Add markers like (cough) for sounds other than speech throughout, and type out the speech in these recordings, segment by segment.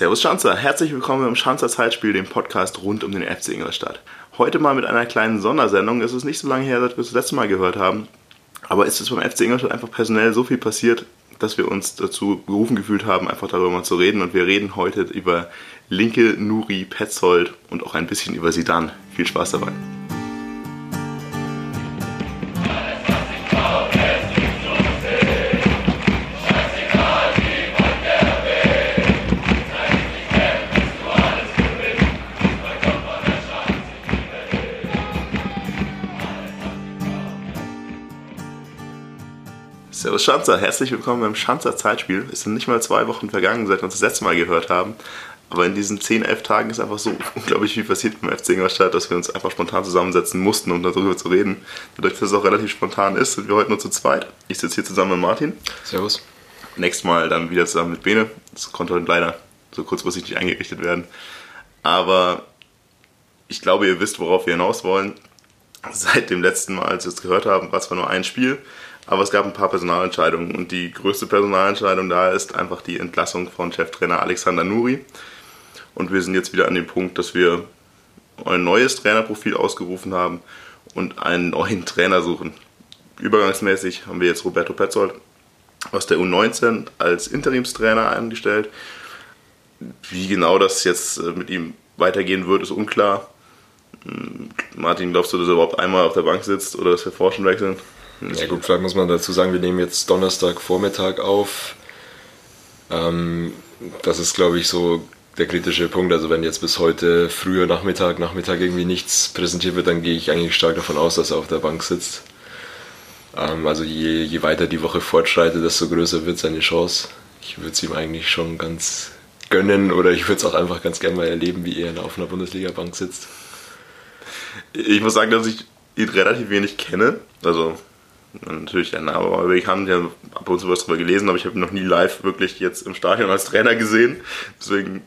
Servus Schanzer, herzlich willkommen im Schanzer Zeitspiel, dem Podcast rund um den FC Ingolstadt. Heute mal mit einer kleinen Sondersendung. Es ist nicht so lange her, seit wir das letzte Mal gehört haben. Aber ist es beim FC Ingolstadt einfach personell so viel passiert, dass wir uns dazu berufen gefühlt haben, einfach darüber mal zu reden. Und wir reden heute über Linke, Nuri, Petzold und auch ein bisschen über Sidan. Viel Spaß dabei. Servus Schanzer, herzlich willkommen beim Schanzer Zeitspiel. Es sind nicht mal zwei Wochen vergangen, seit wir uns das letzte Mal gehört haben. Aber in diesen 10, 11 Tagen ist einfach so (laughs) unglaublich viel passiert beim FC Ingolstadt, dass wir uns einfach spontan zusammensetzen mussten, um darüber zu reden. Dadurch, dass es auch relativ spontan ist, sind wir heute nur zu zweit. Ich sitze hier zusammen mit Martin. Servus. Nächstes Mal dann wieder zusammen mit Bene. Das konnte heute leider so kurzfristig nicht eingerichtet werden. Aber ich glaube, ihr wisst, worauf wir hinaus wollen. Seit dem letzten Mal, als wir es gehört haben, war es zwar nur ein Spiel, aber es gab ein paar Personalentscheidungen und die größte Personalentscheidung da ist einfach die Entlassung von Cheftrainer Alexander Nuri. Und wir sind jetzt wieder an dem Punkt, dass wir ein neues Trainerprofil ausgerufen haben und einen neuen Trainer suchen. Übergangsmäßig haben wir jetzt Roberto Petzold aus der U19 als Interimstrainer eingestellt. Wie genau das jetzt mit ihm weitergehen wird, ist unklar. Hm, Martin, glaubst du, dass er überhaupt einmal auf der Bank sitzt oder dass wir Forschen wechseln? Ja gut, vielleicht muss man dazu sagen, wir nehmen jetzt Donnerstag Vormittag auf. Ähm, das ist, glaube ich, so der kritische Punkt. Also wenn jetzt bis heute früher Nachmittag, Nachmittag irgendwie nichts präsentiert wird, dann gehe ich eigentlich stark davon aus, dass er auf der Bank sitzt. Ähm, also je, je weiter die Woche fortschreitet, desto größer wird seine Chance. Ich würde es ihm eigentlich schon ganz gönnen oder ich würde es auch einfach ganz gerne mal erleben, wie er auf einer Bundesliga-Bank sitzt. Ich muss sagen, dass ich ihn relativ wenig kenne. Also natürlich der Name war ich habe ab und zu was darüber gelesen, aber ich habe ihn noch nie live wirklich jetzt im Stadion als Trainer gesehen. Deswegen,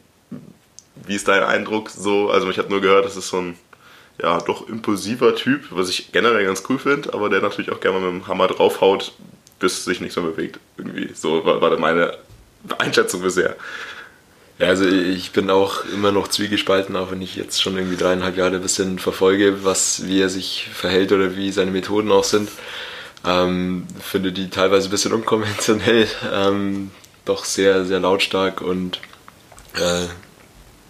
wie ist dein Eindruck so? Also ich habe nur gehört, das ist so ein ja, doch impulsiver Typ, was ich generell ganz cool finde, aber der natürlich auch gerne mal mit dem Hammer draufhaut, bis sich nichts mehr bewegt. Irgendwie. So war, war meine Einschätzung bisher. Ja, also ich bin auch immer noch zwiegespalten, auch wenn ich jetzt schon irgendwie dreieinhalb Jahre ein bisschen verfolge, was, wie er sich verhält oder wie seine Methoden auch sind. Ähm, finde die teilweise ein bisschen unkonventionell, (laughs) ähm, doch sehr, sehr lautstark und äh,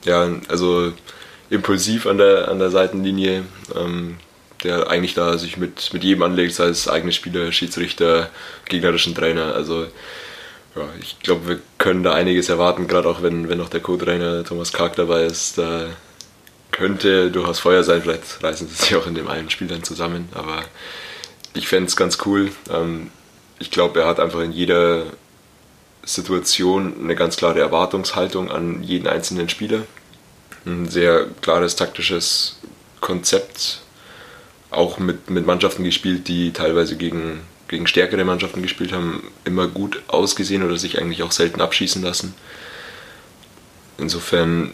ja, also impulsiv an der, an der Seitenlinie, ähm, der eigentlich da sich mit, mit jedem anlegt, sei es eigene Spieler, Schiedsrichter, gegnerischen Trainer. Also ja, ich glaube, wir können da einiges erwarten, gerade auch wenn, wenn noch der Co-Trainer Thomas Karg dabei ist. Da könnte durchaus Feuer sein, vielleicht reißen sie sich auch in dem einen Spiel dann zusammen, aber ich fände es ganz cool. Ähm, ich glaube, er hat einfach in jeder Situation eine ganz klare Erwartungshaltung an jeden einzelnen Spieler. Ein sehr klares taktisches Konzept, auch mit, mit Mannschaften gespielt, die teilweise gegen, gegen stärkere Mannschaften gespielt haben, immer gut ausgesehen oder sich eigentlich auch selten abschießen lassen. Insofern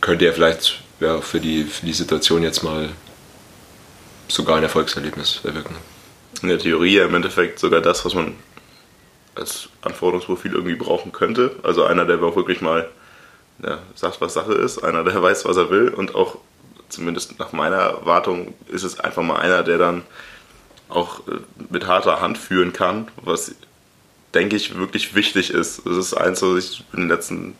könnte er vielleicht ja, für, die, für die Situation jetzt mal sogar ein Erfolgserlebnis erwirken in der Theorie im Endeffekt sogar das, was man als Anforderungsprofil irgendwie brauchen könnte. Also einer, der auch wirklich mal ja, sagt, was Sache ist, einer, der (laughs) weiß, was er will und auch zumindest nach meiner Erwartung ist es einfach mal einer, der dann auch äh, mit harter Hand führen kann, was denke ich wirklich wichtig ist. Das ist eins, was ich in den letzten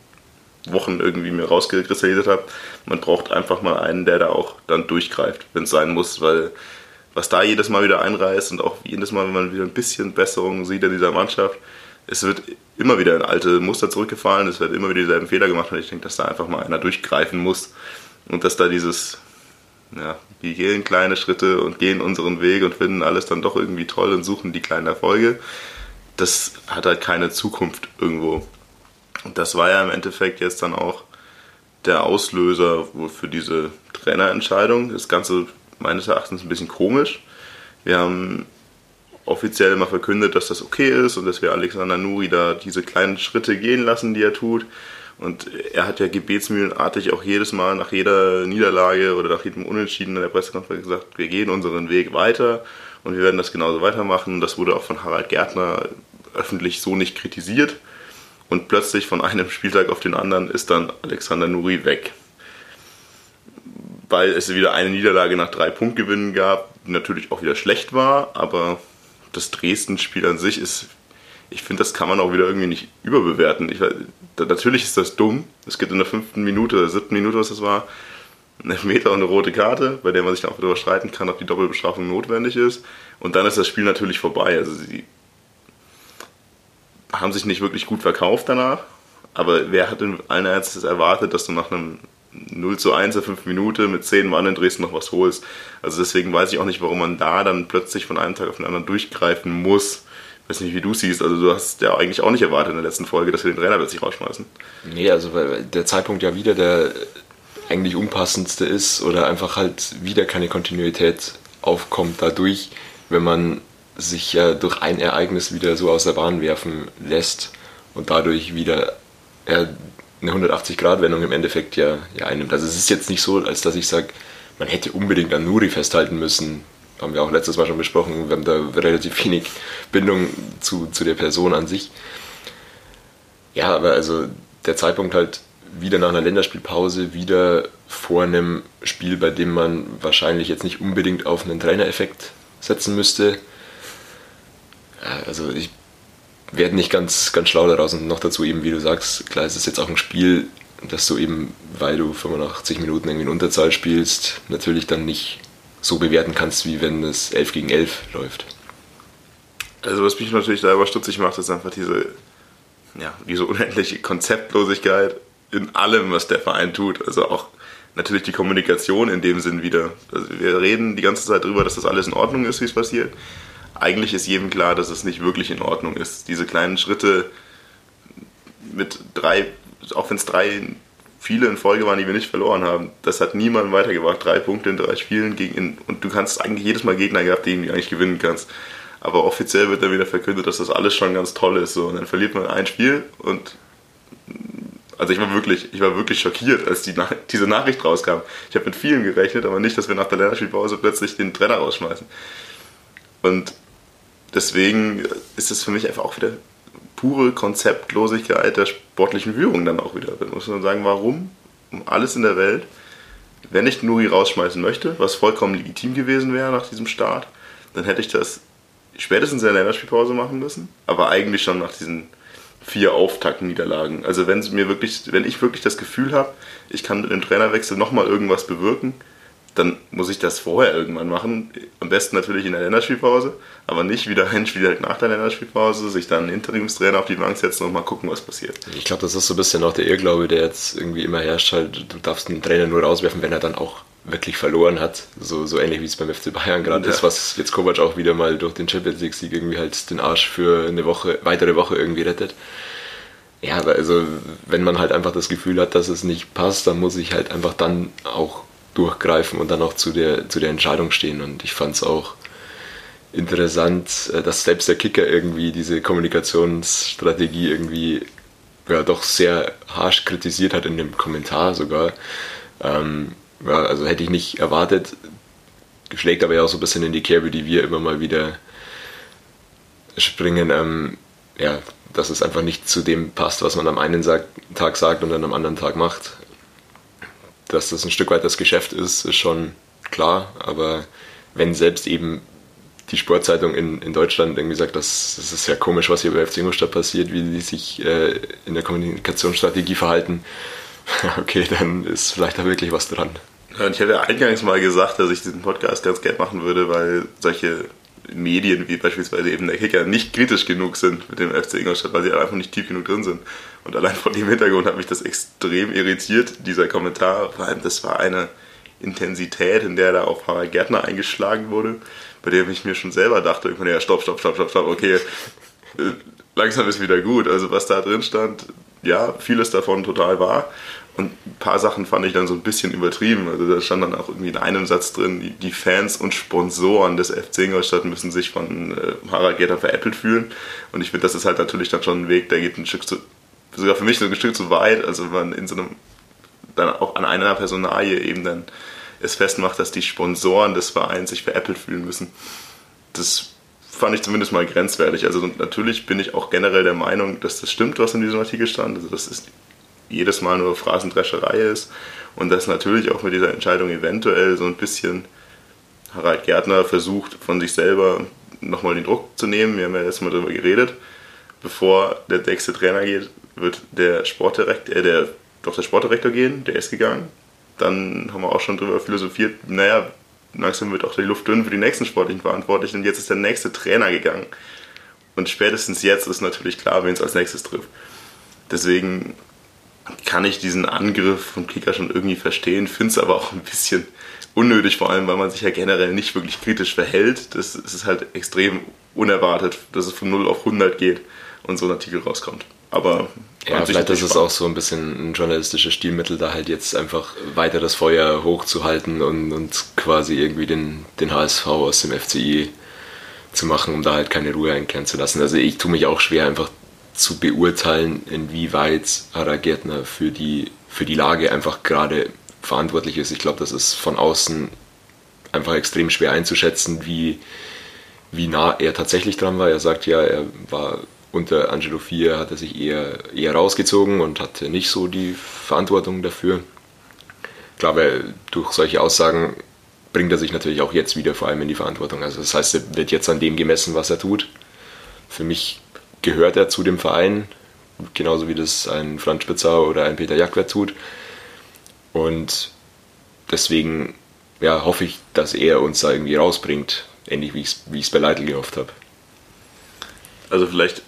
Wochen irgendwie mir rausgekristallisiert habe. Man braucht einfach mal einen, der da auch dann durchgreift, wenn es sein muss, weil was da jedes Mal wieder einreißt und auch jedes Mal, wenn man wieder ein bisschen Besserung sieht in dieser Mannschaft, es wird immer wieder in alte Muster zurückgefallen, es wird immer wieder dieselben Fehler gemacht und ich denke, dass da einfach mal einer durchgreifen muss und dass da dieses, ja, wir gehen kleine Schritte und gehen unseren Weg und finden alles dann doch irgendwie toll und suchen die kleinen Erfolge, das hat halt keine Zukunft irgendwo. Und das war ja im Endeffekt jetzt dann auch der Auslöser für diese Trainerentscheidung. Das Ganze meines Erachtens ein bisschen komisch. Wir haben offiziell mal verkündet, dass das okay ist und dass wir Alexander Nuri da diese kleinen Schritte gehen lassen, die er tut. Und er hat ja gebetsmühlenartig auch jedes Mal nach jeder Niederlage oder nach jedem Unentschieden in der Pressekonferenz gesagt, wir gehen unseren Weg weiter und wir werden das genauso weitermachen. Das wurde auch von Harald Gärtner öffentlich so nicht kritisiert. Und plötzlich von einem (laughs) Spieltag auf den anderen ist dann Alexander Nuri weg. Weil es wieder eine Niederlage nach drei Punktgewinnen gab, die natürlich auch wieder schlecht war, aber das Dresden-Spiel an sich ist, ich finde, das kann man auch wieder irgendwie nicht überbewerten. Ich, natürlich ist das dumm. Es gibt in der fünften Minute oder siebten Minute, was das war, einen Elfmeter und eine rote Karte, bei der man sich dann auch darüber streiten kann, ob die Doppelbestrafung notwendig ist. Und dann ist das Spiel natürlich vorbei. Also sie haben sich nicht wirklich gut verkauft danach. Aber wer hat in allen Ernstes erwartet, dass du nach einem 0 zu 1 in 5 Minuten mit 10 Mann in Dresden noch was holst? Also deswegen weiß ich auch nicht, warum man da dann plötzlich von einem Tag auf den anderen durchgreifen muss. Ich weiß nicht, wie du siehst. Also du hast ja eigentlich auch nicht erwartet in der letzten Folge, dass wir den Trainer plötzlich rausschmeißen. Nee, also weil der Zeitpunkt ja wieder der eigentlich unpassendste ist oder einfach halt wieder keine Kontinuität aufkommt dadurch, wenn man sich ja durch ein Ereignis wieder so aus der Bahn werfen lässt und dadurch wieder ja, eine 180-Grad-Wendung im Endeffekt ja, ja einnimmt. Also es ist jetzt nicht so, als dass ich sage, man hätte unbedingt an Nuri festhalten müssen. Haben wir auch letztes Mal schon besprochen. Wir haben da relativ wenig Bindung zu, zu der Person an sich. Ja, aber also der Zeitpunkt halt wieder nach einer Länderspielpause, wieder vor einem Spiel, bei dem man wahrscheinlich jetzt nicht unbedingt auf einen Trainereffekt setzen müsste. Also ich werde nicht ganz, ganz schlau daraus und noch dazu eben, wie du sagst, klar ist es jetzt auch ein Spiel, das du eben, weil du 85 Minuten irgendwie in Unterzahl spielst, natürlich dann nicht so bewerten kannst, wie wenn es 11 gegen 11 läuft. Also was mich natürlich selber stutzig macht, ist einfach diese, ja, diese unendliche Konzeptlosigkeit in allem, was der Verein tut. Also auch natürlich die Kommunikation in dem Sinn wieder. Also wir reden die ganze Zeit darüber, dass das alles in Ordnung ist, wie es passiert. Eigentlich ist jedem klar, dass es nicht wirklich in Ordnung ist. Diese kleinen Schritte mit drei, auch wenn es drei viele in Folge waren, die wir nicht verloren haben, das hat niemandem weitergebracht. Drei Punkte in drei Spielen gegen, und du kannst eigentlich jedes Mal Gegner gehabt, gegen die du eigentlich gewinnen kannst. Aber offiziell wird dann wieder verkündet, dass das alles schon ganz toll ist. So. Und dann verliert man ein Spiel und also ich war wirklich, ich war wirklich schockiert, als die, diese Nachricht rauskam. Ich habe mit vielen gerechnet, aber nicht, dass wir nach der Länderspielpause plötzlich den Trainer rausschmeißen. Und deswegen ist es für mich einfach auch wieder pure Konzeptlosigkeit der sportlichen Führung dann auch wieder. Da muss man sagen, warum? Um alles in der Welt. Wenn ich Nuri rausschmeißen möchte, was vollkommen legitim gewesen wäre nach diesem Start, dann hätte ich das spätestens in der Länderspielpause machen müssen, aber eigentlich schon nach diesen vier Auftaktniederlagen. Also wenn mir wirklich, wenn ich wirklich das Gefühl habe, ich kann mit dem Trainerwechsel nochmal irgendwas bewirken, dann muss ich das vorher irgendwann machen. Am besten natürlich in der Länderspielpause, aber nicht wieder ein Spiel nach der Länderspielpause, sich dann einen Interimstrainer auf die Bank setzen und mal gucken, was passiert. Ich glaube, das ist so ein bisschen auch der Irrglaube, der jetzt irgendwie immer herrscht. Halt, du darfst einen Trainer nur rauswerfen, wenn er dann auch wirklich verloren hat. So, so ähnlich wie es beim FC Bayern gerade ja. ist, was jetzt Kovac auch wieder mal durch den Champions League-Sieg irgendwie halt den Arsch für eine Woche, weitere Woche irgendwie rettet. Ja, also, wenn man halt einfach das Gefühl hat, dass es nicht passt, dann muss ich halt einfach dann auch durchgreifen und dann auch zu der, zu der Entscheidung stehen. Und ich fand es auch interessant, äh, dass selbst der Kicker irgendwie diese Kommunikationsstrategie irgendwie ja, doch sehr harsch kritisiert hat in dem Kommentar sogar. Ähm, ja, also hätte ich nicht erwartet, schlägt aber ja auch so ein bisschen in die Kerbe, die wir immer mal wieder springen. Ähm, ja, dass es einfach nicht zu dem passt, was man am einen Tag sagt und dann am anderen Tag macht. Dass das ein Stück weit das Geschäft ist, ist schon klar, aber wenn selbst eben die Sportzeitung in, in Deutschland irgendwie sagt, das, das ist ja komisch, was hier bei FC Ingolstadt passiert, wie die sich äh, in der Kommunikationsstrategie verhalten, (laughs) okay, dann ist vielleicht da wirklich was dran. Ja, ich hatte eingangs mal gesagt, dass ich diesen Podcast ganz gern machen würde, weil solche Medien wie beispielsweise eben der Kicker nicht kritisch genug sind mit dem FC Ingolstadt, weil sie einfach nicht tief genug drin sind. Und allein vor dem Hintergrund hat mich das extrem irritiert, dieser Kommentar. Vor allem, das war eine Intensität, in der da auf Harald Gärtner eingeschlagen wurde, bei dem ich mir schon selber dachte, irgendwann, ja, stopp, stopp, stopp, stopp, stopp, okay, äh, langsam ist wieder gut. Also was da drin stand, ja, vieles davon total wahr. Und ein paar Sachen fand ich dann so ein bisschen übertrieben. Also da stand dann auch irgendwie in einem Satz drin, die, Fans und Sponsoren des FC Ingolstadt müssen sich von äh, Harald Gerter veräppelt fühlen. Und ich finde, das ist halt natürlich dann schon ein Weg, der geht ein Stück zu, sogar für mich so ein Stück zu weit. Also wenn man in so einem, dann auch an einer Personalie eben dann es festmacht, dass die Sponsoren des Vereins sich veräppelt fühlen müssen. Das fand ich zumindest mal grenzwertig. Also natürlich bin ich auch generell der Meinung, dass das stimmt, was in diesem Artikel stand. Also das ist jedes Mal nur Phrasendrescherei ist und dass natürlich auch mit dieser Entscheidung eventuell so ein bisschen Harald Gärtner versucht, von sich selber nochmal den Druck zu nehmen. Wir haben ja jetzt mal darüber geredet. Bevor der nächste Trainer geht, wird der Sportdirektor, äh, der, doch der Sportdirektor gehen, der ist gegangen. Dann haben wir auch schon darüber philosophiert, naja, langsam wird auch die Luft dünn für die nächsten sportlichen Verantwortlichen und jetzt ist der nächste Trainer gegangen. Und spätestens jetzt ist natürlich klar, wen es als nächstes trifft. Deswegen kann ich diesen Angriff von Kicker schon irgendwie verstehen, finde es aber auch ein bisschen unnötig, vor allem weil man sich ja generell nicht wirklich kritisch verhält. Das ist halt extrem unerwartet, dass es von 0 auf 100 geht und so ein Artikel rauskommt. Aber ja, vielleicht ist es auch so ein bisschen ein journalistisches Stilmittel, da halt jetzt einfach weiter das Feuer hochzuhalten und, und quasi irgendwie den, den HSV aus dem FCI zu machen, um da halt keine Ruhe einkehren zu lassen. Also ich tue mich auch schwer, einfach zu beurteilen, inwieweit Harald Gärtner für die, für die Lage einfach gerade verantwortlich ist. Ich glaube, das ist von außen einfach extrem schwer einzuschätzen, wie, wie nah er tatsächlich dran war. Er sagt ja, er war unter Angelo 4 hat er sich eher, eher rausgezogen und hatte nicht so die Verantwortung dafür. Ich glaube, durch solche Aussagen bringt er sich natürlich auch jetzt wieder vor allem in die Verantwortung. Also das heißt, er wird jetzt an dem gemessen, was er tut. Für mich gehört er zu dem Verein, genauso wie das ein Franz Spitzau oder ein Peter Jackwert tut. Und deswegen ja, hoffe ich, dass er uns da irgendwie rausbringt, ähnlich wie ich es bei Leitl gehofft habe. Also vielleicht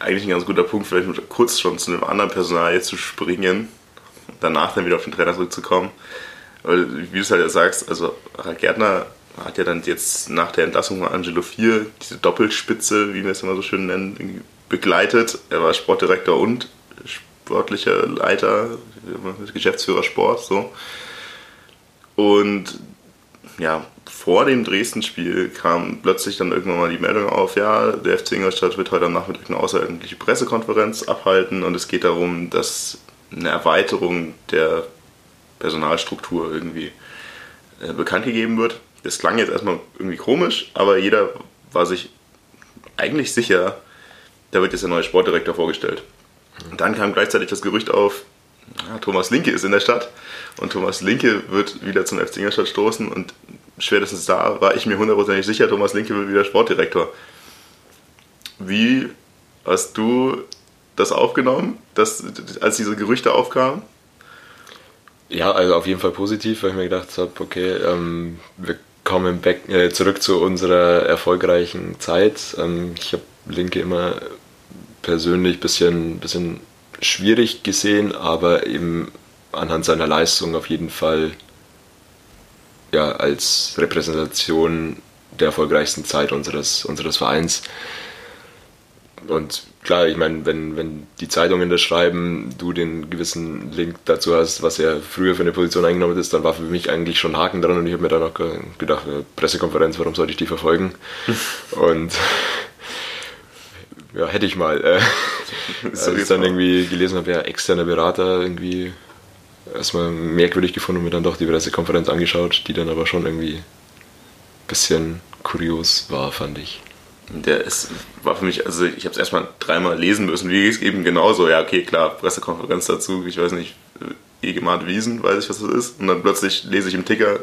eigentlich ein ganz guter Punkt, vielleicht kurz schon zu einem anderen Personal zu springen, danach dann wieder auf den Trainer zurückzukommen. Weil, wie du es halt ja sagst, also Harald Gärtner hat ja dann jetzt nach der Entlassung von Angelo 4 diese Doppelspitze, wie wir es immer so schön nennen, begleitet. Er war Sportdirektor und sportlicher Leiter, Geschäftsführer Sport, so. Und ja, vor dem Dresden-Spiel kam plötzlich dann irgendwann mal die Meldung auf, ja, der FC Ingolstadt wird heute am Nachmittag eine außerordentliche Pressekonferenz abhalten und es geht darum, dass eine Erweiterung der Personalstruktur irgendwie äh, bekannt gegeben wird. Das klang jetzt erstmal irgendwie komisch, aber jeder war sich eigentlich sicher, da wird jetzt der neue Sportdirektor vorgestellt. Und dann kam gleichzeitig das Gerücht auf, ja, Thomas Linke ist in der Stadt und Thomas Linke wird wieder zum FC Ingolstadt stoßen und spätestens da war ich mir hundertprozentig sicher, Thomas Linke wird wieder Sportdirektor. Wie hast du das aufgenommen, dass, als diese Gerüchte aufkamen? Ja, also auf jeden Fall positiv, weil ich mir gedacht habe, okay, ähm, wir kommen back, äh, zurück zu unserer erfolgreichen Zeit. Ähm, ich habe Linke immer persönlich ein bisschen, bisschen schwierig gesehen, aber eben anhand seiner Leistung auf jeden Fall ja, als Repräsentation der erfolgreichsten Zeit unseres, unseres Vereins. Und klar, ich meine, wenn, wenn die Zeitungen das schreiben, du den gewissen Link dazu hast, was er früher für eine Position eingenommen ist, dann war für mich eigentlich schon Haken dran und ich habe mir dann auch gedacht, Pressekonferenz, warum sollte ich die verfolgen? (laughs) und ja, hätte ich mal. Äh, (laughs) als ich dann irgendwie gelesen habe, ja, externer Berater irgendwie erstmal merkwürdig gefunden und mir dann doch die Pressekonferenz angeschaut, die dann aber schon irgendwie ein bisschen kurios war, fand ich. Der ist, war für mich, also ich habe es erstmal dreimal lesen müssen, wie es eben genauso, ja, okay, klar, Pressekonferenz dazu, ich weiß nicht, Egemart Wiesen, weiß ich, was das ist. Und dann plötzlich lese ich im Ticker,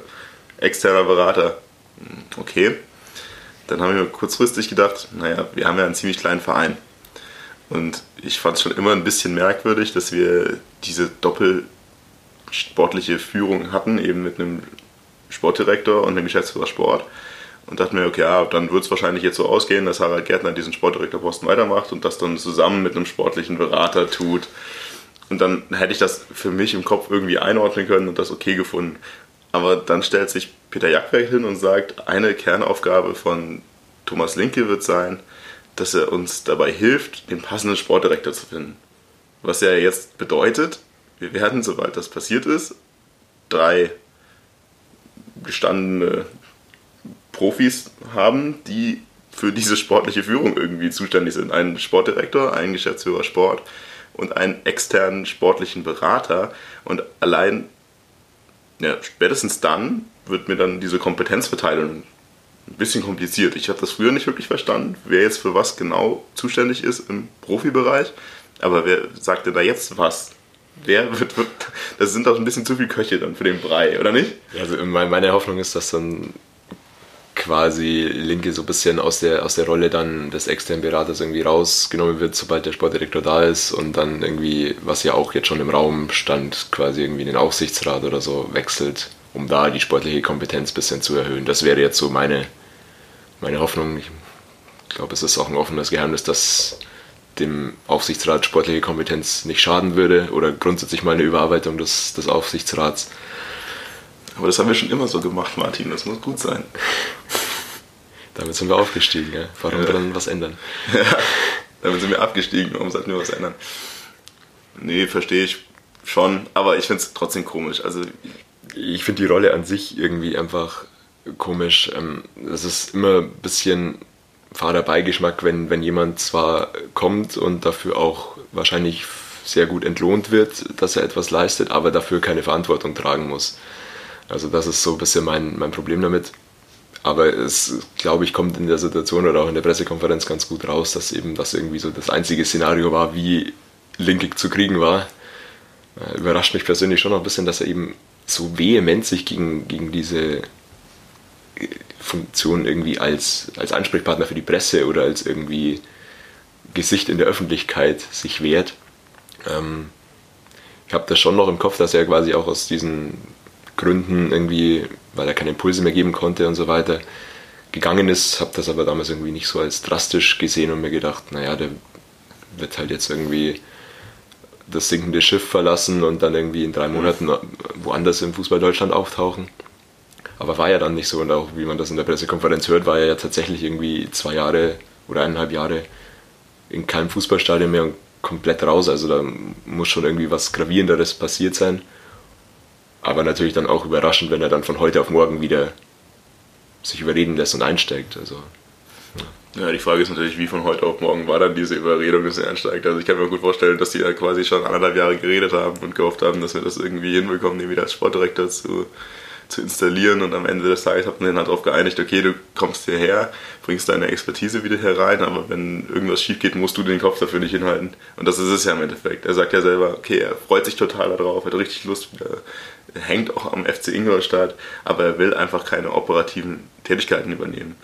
externer Berater. Hm, okay. Dann habe ich mir kurzfristig gedacht, naja, wir haben ja einen ziemlich kleinen Verein. Und ich fand es schon immer ein bisschen merkwürdig, dass wir diese doppelsportliche Führung hatten, eben mit einem Sportdirektor und einem Geschäftsführer Sport und dachte mir, okay, ja, dann wird es wahrscheinlich jetzt so ausgehen, dass Harald Gärtner diesen Sportdirektorposten weitermacht und das dann zusammen mit einem sportlichen Berater tut. Und dann hätte ich das für mich im Kopf irgendwie einordnen können und das okay gefunden. Aber dann stellt sich Peter Jagdwerk hin und sagt, eine Kernaufgabe von Thomas Linke wird sein, dass er uns dabei hilft, den passenden Sportdirektor zu finden. Was ja jetzt bedeutet, wir werden, sobald das passiert ist, drei gestandene Profis haben, die für diese sportliche Führung irgendwie zuständig sind. Einen Sportdirektor, einen Geschäftsführer Sport und einen externen sportlichen Berater. Und allein, ja, spätestens dann wird mir dann diese Kompetenzverteilung ein bisschen kompliziert. Ich habe das früher nicht wirklich verstanden, wer jetzt für was genau zuständig ist im Profibereich. Aber wer sagt denn da jetzt was? Wer wird, wird das sind doch ein bisschen zu viel Köche dann für den Brei, oder nicht? Also meine Hoffnung ist, dass dann quasi Linke so ein bisschen aus der, aus der Rolle dann des externen Beraters irgendwie rausgenommen wird, sobald der Sportdirektor da ist und dann irgendwie, was ja auch jetzt schon im Raum stand, quasi irgendwie den Aufsichtsrat oder so wechselt, um da die sportliche Kompetenz ein bisschen zu erhöhen. Das wäre jetzt so meine, meine Hoffnung. Ich glaube, es ist auch ein offenes Geheimnis, dass dem Aufsichtsrat sportliche Kompetenz nicht schaden würde oder grundsätzlich mal eine Überarbeitung des, des Aufsichtsrats. Aber das haben wir schon immer so gemacht, Martin. Das muss gut sein. (laughs) Damit sind wir aufgestiegen. Ja? Warum ja. dann was ändern? (laughs) Ja, damit sind wir abgestiegen. Warum sollten wir was ändern? Nee, verstehe ich schon. Aber ich finde es trotzdem komisch. Also ich finde die Rolle an sich irgendwie einfach komisch. Ähm, es ist immer ein bisschen Fahrerbeigeschmack, wenn, wenn jemand zwar kommt und dafür auch wahrscheinlich sehr gut entlohnt wird, dass er etwas leistet, aber dafür keine Verantwortung tragen muss. Also das ist so ein bisschen mein, mein Problem damit. Aber es, glaube ich, kommt in der Situation oder auch in der Pressekonferenz ganz gut raus, dass eben das irgendwie so das einzige Szenario war, wie Linkig zu kriegen war. Äh, überrascht mich persönlich schon noch ein bisschen, dass er eben so vehement sich gegen, gegen diese Funktion irgendwie als, als Ansprechpartner für die Presse oder als irgendwie Gesicht in der Öffentlichkeit sich wehrt. Ähm, ich habe das schon noch im Kopf, dass er quasi auch aus diesen Gründen irgendwie, weil er keine Impulse mehr geben konnte und so weiter, gegangen ist. Habe das aber damals irgendwie nicht so als drastisch gesehen und mir gedacht, naja, der wird halt jetzt irgendwie das sinkende Schiff verlassen und dann irgendwie in drei Monaten woanders im Fußball Deutschland auftauchen. Aber war ja dann nicht so und auch wie man das in der Pressekonferenz hört, war er ja tatsächlich irgendwie zwei Jahre oder eineinhalb Jahre in keinem Fußballstadion mehr und komplett raus. Also da muss schon irgendwie was Gravierenderes passiert sein. Aber natürlich dann auch überraschend, wenn er dann von heute auf morgen wieder sich überreden lässt und einsteigt. Also, ja. ja, die Frage ist natürlich, wie von heute auf morgen war dann diese Überredung, dass er einsteigt. Also ich kann mir gut vorstellen, dass die da quasi schon anderthalb Jahre geredet haben und gehofft haben, dass wir das irgendwie hinbekommen, den wieder als Sportdirektor zu zu installieren und am Ende des Tages hat man dann halt darauf geeinigt, okay, du kommst hierher, bringst deine Expertise wieder herein, aber wenn irgendwas schief geht, musst du den Kopf dafür nicht hinhalten. Und das ist es ja im Endeffekt. Er sagt ja selber, okay, er freut sich total darauf, hat richtig Lust, er hängt auch am FC Ingolstadt, aber er will einfach keine operativen Tätigkeiten übernehmen.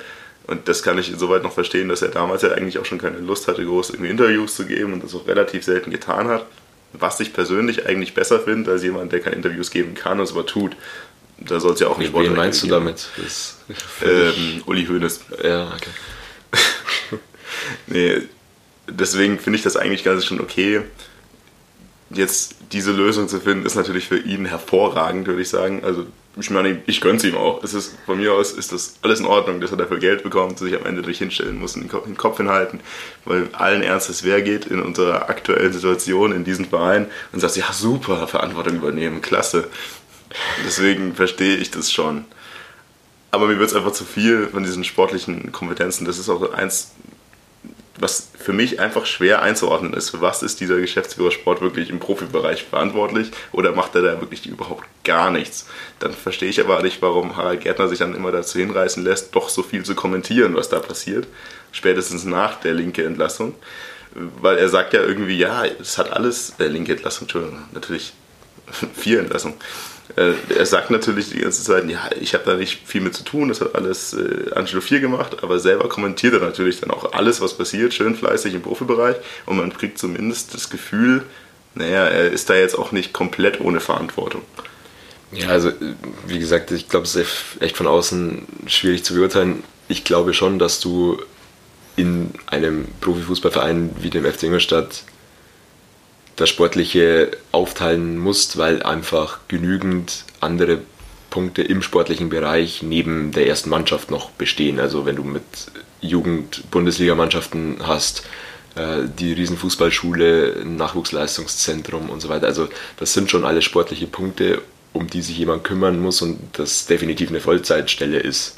Und das kann ich insoweit noch verstehen, dass er damals ja eigentlich auch schon keine Lust hatte, groß irgendwie Interviews zu geben und das auch relativ selten getan hat. Was ich persönlich eigentlich besser finde, als jemand, der keine Interviews geben kann und es aber tut. Da soll es ja auch nicht Wen meinst du geben. damit? Ähm, Uli Hoeneß. Ja, okay. (laughs) nee, deswegen finde ich das eigentlich ganz schon okay. Jetzt diese Lösung zu finden, ist natürlich für ihn hervorragend, würde ich sagen. Also ich meine, ich gönne es ihm auch. Es ist, von mir aus ist das alles in Ordnung, dass er dafür Geld bekommt, sich am Ende durch hinstellen muss und den Kopf hinhalten. Weil allen Ernstes, wer geht in unserer aktuellen Situation in diesen Verein und sagt, ja super, Verantwortung übernehmen, klasse. Deswegen verstehe ich das schon. Aber mir wird es einfach zu viel von diesen sportlichen Kompetenzen. Das ist auch eins, was für mich einfach schwer einzuordnen ist. Für was ist dieser Geschäftsführer Sport wirklich im Profibereich verantwortlich oder macht er da wirklich überhaupt gar nichts? Dann verstehe ich aber nicht, warum Harald Gärtner sich dann immer dazu hinreißen lässt, doch so viel zu kommentieren, was da passiert. Spätestens nach der linke Entlassung. Weil er sagt ja irgendwie, ja, es hat alles, äh, linke Entlassung, Entschuldigung, natürlich (laughs) vier Entlassungen äh, er sagt natürlich die ganze Zeit, ja, ich habe da nicht viel mit zu tun, das hat alles äh, Angelo 4 gemacht, aber selber kommentiert er natürlich dann auch alles, was passiert, schön fleißig im Profibereich und man kriegt zumindest das Gefühl, naja, er ist da jetzt auch nicht komplett ohne Verantwortung. Ja, also wie gesagt, ich glaube, es ist echt von außen schwierig zu beurteilen. Ich glaube schon, dass du in einem Profifußballverein wie dem FC Ingolstadt das Sportliche aufteilen musst, weil einfach genügend andere Punkte im sportlichen Bereich neben der ersten Mannschaft noch bestehen. Also wenn du mit Jugend-Bundesligamannschaften hast, äh, die Riesenfußballschule, Nachwuchsleistungszentrum und so weiter. Also das sind schon alle sportliche Punkte, um die sich jemand kümmern muss und das definitiv eine Vollzeitstelle ist.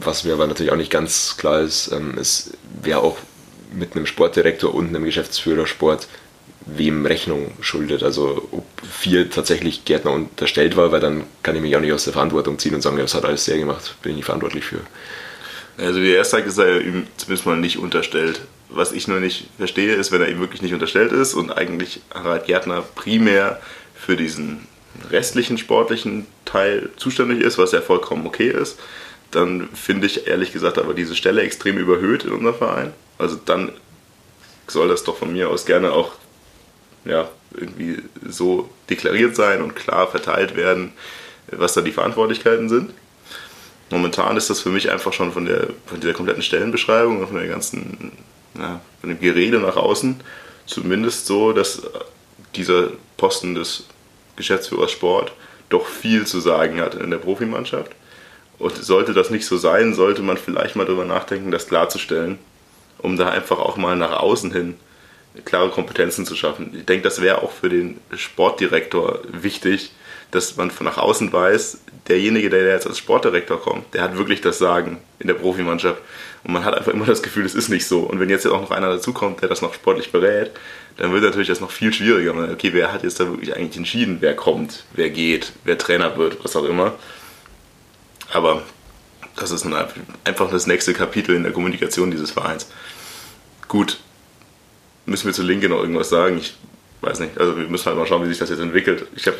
Was mir aber natürlich auch nicht ganz klar ist, ähm, ist, wer auch mit einem Sportdirektor und einem Geschäftsführer Sport wem Rechnung schuldet. Also ob vier tatsächlich Gärtner unterstellt war, weil dann kann ich mich auch nicht aus der Verantwortung ziehen und sagen, ja, das hat alles sehr gemacht, bin ich verantwortlich für. Also wie er sagt, ist er ihm zumindest mal nicht unterstellt. Was ich nur nicht verstehe, ist, wenn er ihm wirklich nicht unterstellt ist und eigentlich Harald Gärtner primär für diesen restlichen sportlichen Teil zuständig ist, was ja vollkommen okay ist, dann finde ich ehrlich gesagt aber diese Stelle extrem überhöht in unserem Verein. Also dann soll das doch von mir aus gerne auch ja, irgendwie so deklariert sein und klar verteilt werden, was da die Verantwortlichkeiten sind. Momentan ist das für mich einfach schon von, der, von dieser kompletten Stellenbeschreibung und von der ganzen, ja, von dem Gerede nach außen zumindest so, dass dieser Posten des Geschäftsführers Sport doch viel zu sagen hat in der Profimannschaft. Und sollte das nicht so sein, sollte man vielleicht mal darüber nachdenken, das klarzustellen, um da einfach auch mal nach außen hin klare Kompetenzen zu schaffen. Ich denke, das wäre auch für den Sportdirektor wichtig, dass man von nach außen weiß, derjenige, der jetzt als Sportdirektor kommt, der hat wirklich das Sagen in der Profimannschaft. Und man hat einfach immer das Gefühl, es ist nicht so. Und wenn jetzt auch noch einer dazukommt, der das noch sportlich berät, dann wird natürlich das noch viel schwieriger. Okay, wer hat jetzt da wirklich eigentlich entschieden, wer kommt, wer geht, wer Trainer wird, was auch immer. Aber das ist einfach das nächste Kapitel in der Kommunikation dieses Vereins. Gut, müssen wir zu Linke noch irgendwas sagen? Ich weiß nicht. Also wir müssen halt mal schauen, wie sich das jetzt entwickelt. Ich habe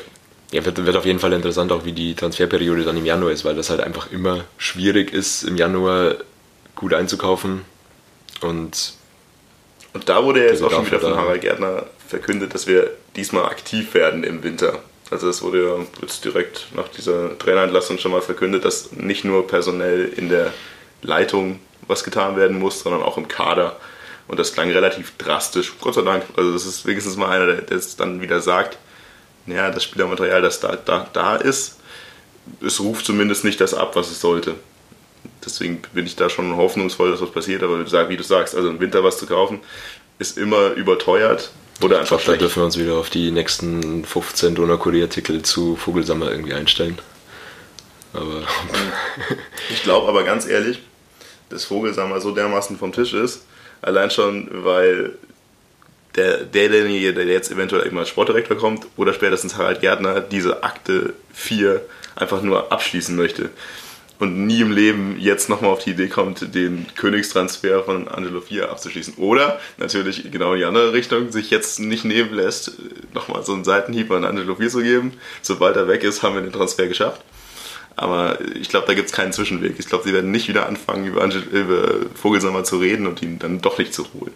ja, wird, wird auf jeden Fall interessant, auch wie die Transferperiode dann im Januar ist, weil das halt einfach immer schwierig ist, im Januar gut einzukaufen. Und, und da wurde ja jetzt auch schon wieder von Harald Gärtner verkündet, dass wir diesmal aktiv werden im Winter. Also es wurde ja jetzt direkt nach dieser Trainerentlassung schon mal verkündet, dass nicht nur personell in der Leitung was getan werden muss, sondern auch im Kader. Und das klang relativ drastisch, Gott sei Dank. Also das ist wenigstens mal einer, der es dann wieder sagt, ja, das Spielermaterial, das da, da, da ist, es ruft zumindest nicht das ab, was es sollte. Deswegen bin ich da schon hoffnungsvoll, dass was passiert. Aber wie du sagst, also im Winter was zu kaufen, ist immer überteuert oder einfach ich glaub, Da dürfen wir uns wieder auf die nächsten 15 Donau-Kurier-Artikel zu Vogelsammer irgendwie einstellen. Aber ich glaube aber ganz ehrlich, dass Vogelsammer so dermaßen vom Tisch ist, Allein schon, weil der, derjenige, der jetzt eventuell immer als Sportdirektor kommt oder spätestens Harald Gärtner diese Akte 4 einfach nur abschließen möchte. Und nie im Leben jetzt nochmal auf die Idee kommt, den Königstransfer von Angelo 4 abzuschließen. Oder natürlich genau in die andere Richtung, sich jetzt nicht nehmen lässt, nochmal so einen Seitenhieb an Angelo 4 zu geben. Sobald er weg ist, haben wir den Transfer geschafft. Aber ich glaube, da gibt es keinen Zwischenweg. Ich glaube, sie werden nicht wieder anfangen, über, über Vogelsammer zu reden und ihn dann doch nicht zu holen.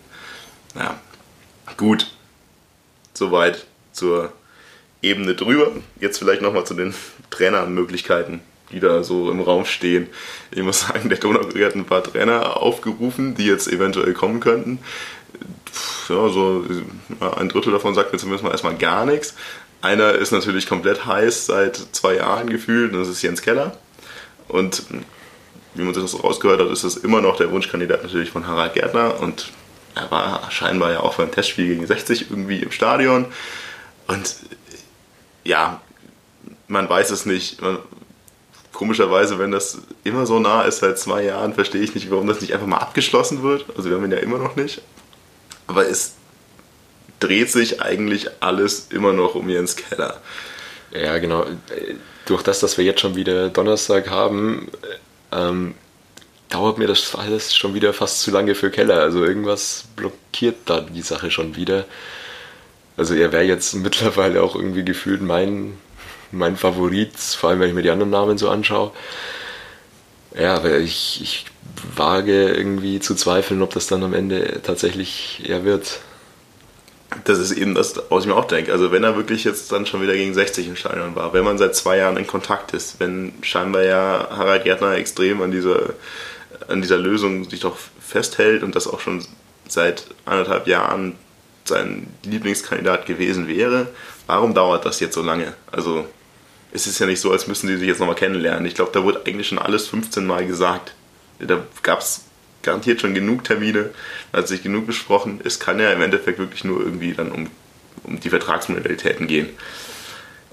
Ja, gut. Soweit zur Ebene drüber. Jetzt vielleicht nochmal zu den Trainermöglichkeiten, die da so im Raum stehen. Ich muss sagen, der Donaukrieg hat ein paar Trainer aufgerufen, die jetzt eventuell kommen könnten. Ja, so ein Drittel davon sagt mir zumindest mal erstmal gar nichts. Einer ist natürlich komplett heiß seit zwei Jahren gefühlt, und das ist Jens Keller. Und wie man das so rausgehört hat, ist das immer noch der Wunschkandidat natürlich von Harald Gärtner. Und er war scheinbar ja auch beim Testspiel gegen 60 irgendwie im Stadion. Und ja, man weiß es nicht. komischerweise, wenn das immer so nah ist seit zwei Jahren, verstehe ich nicht, warum das nicht einfach mal abgeschlossen wird. Also wir haben ihn ja immer noch nicht. Aber es dreht sich eigentlich alles immer noch um Jens Keller. Ja, genau. Durch das, dass wir jetzt schon wieder Donnerstag haben, ähm, dauert mir das alles schon wieder fast zu lange für Keller. Also irgendwas blockiert da die Sache schon wieder. Also er wäre jetzt (laughs) mittlerweile auch irgendwie gefühlt mein, mein Favorit, vor allem wenn ich mir die anderen Namen so anschaue. Ja, aber ich, ich wage irgendwie zu zweifeln, ob das dann am Ende tatsächlich er wird das ist eben das, was ich mir auch denke. Also wenn er wirklich jetzt dann schon wieder gegen 60 im Stadion war, wenn man seit zwei Jahren in Kontakt ist, wenn scheinbar ja Harald Gärtner extrem an dieser, an dieser Lösung sich doch festhält und das auch schon seit anderthalb Jahren sein Lieblingskandidat gewesen wäre, warum dauert das jetzt so lange? Also es ist ja nicht so, als müssen sie sich jetzt nochmal kennenlernen. Ich glaube, da wurde eigentlich schon alles 15 Mal gesagt. Da gab es garantiert schon genug Termine, hat sich genug besprochen. Es kann ja im Endeffekt wirklich nur irgendwie dann um, um die Vertragsmodalitäten gehen.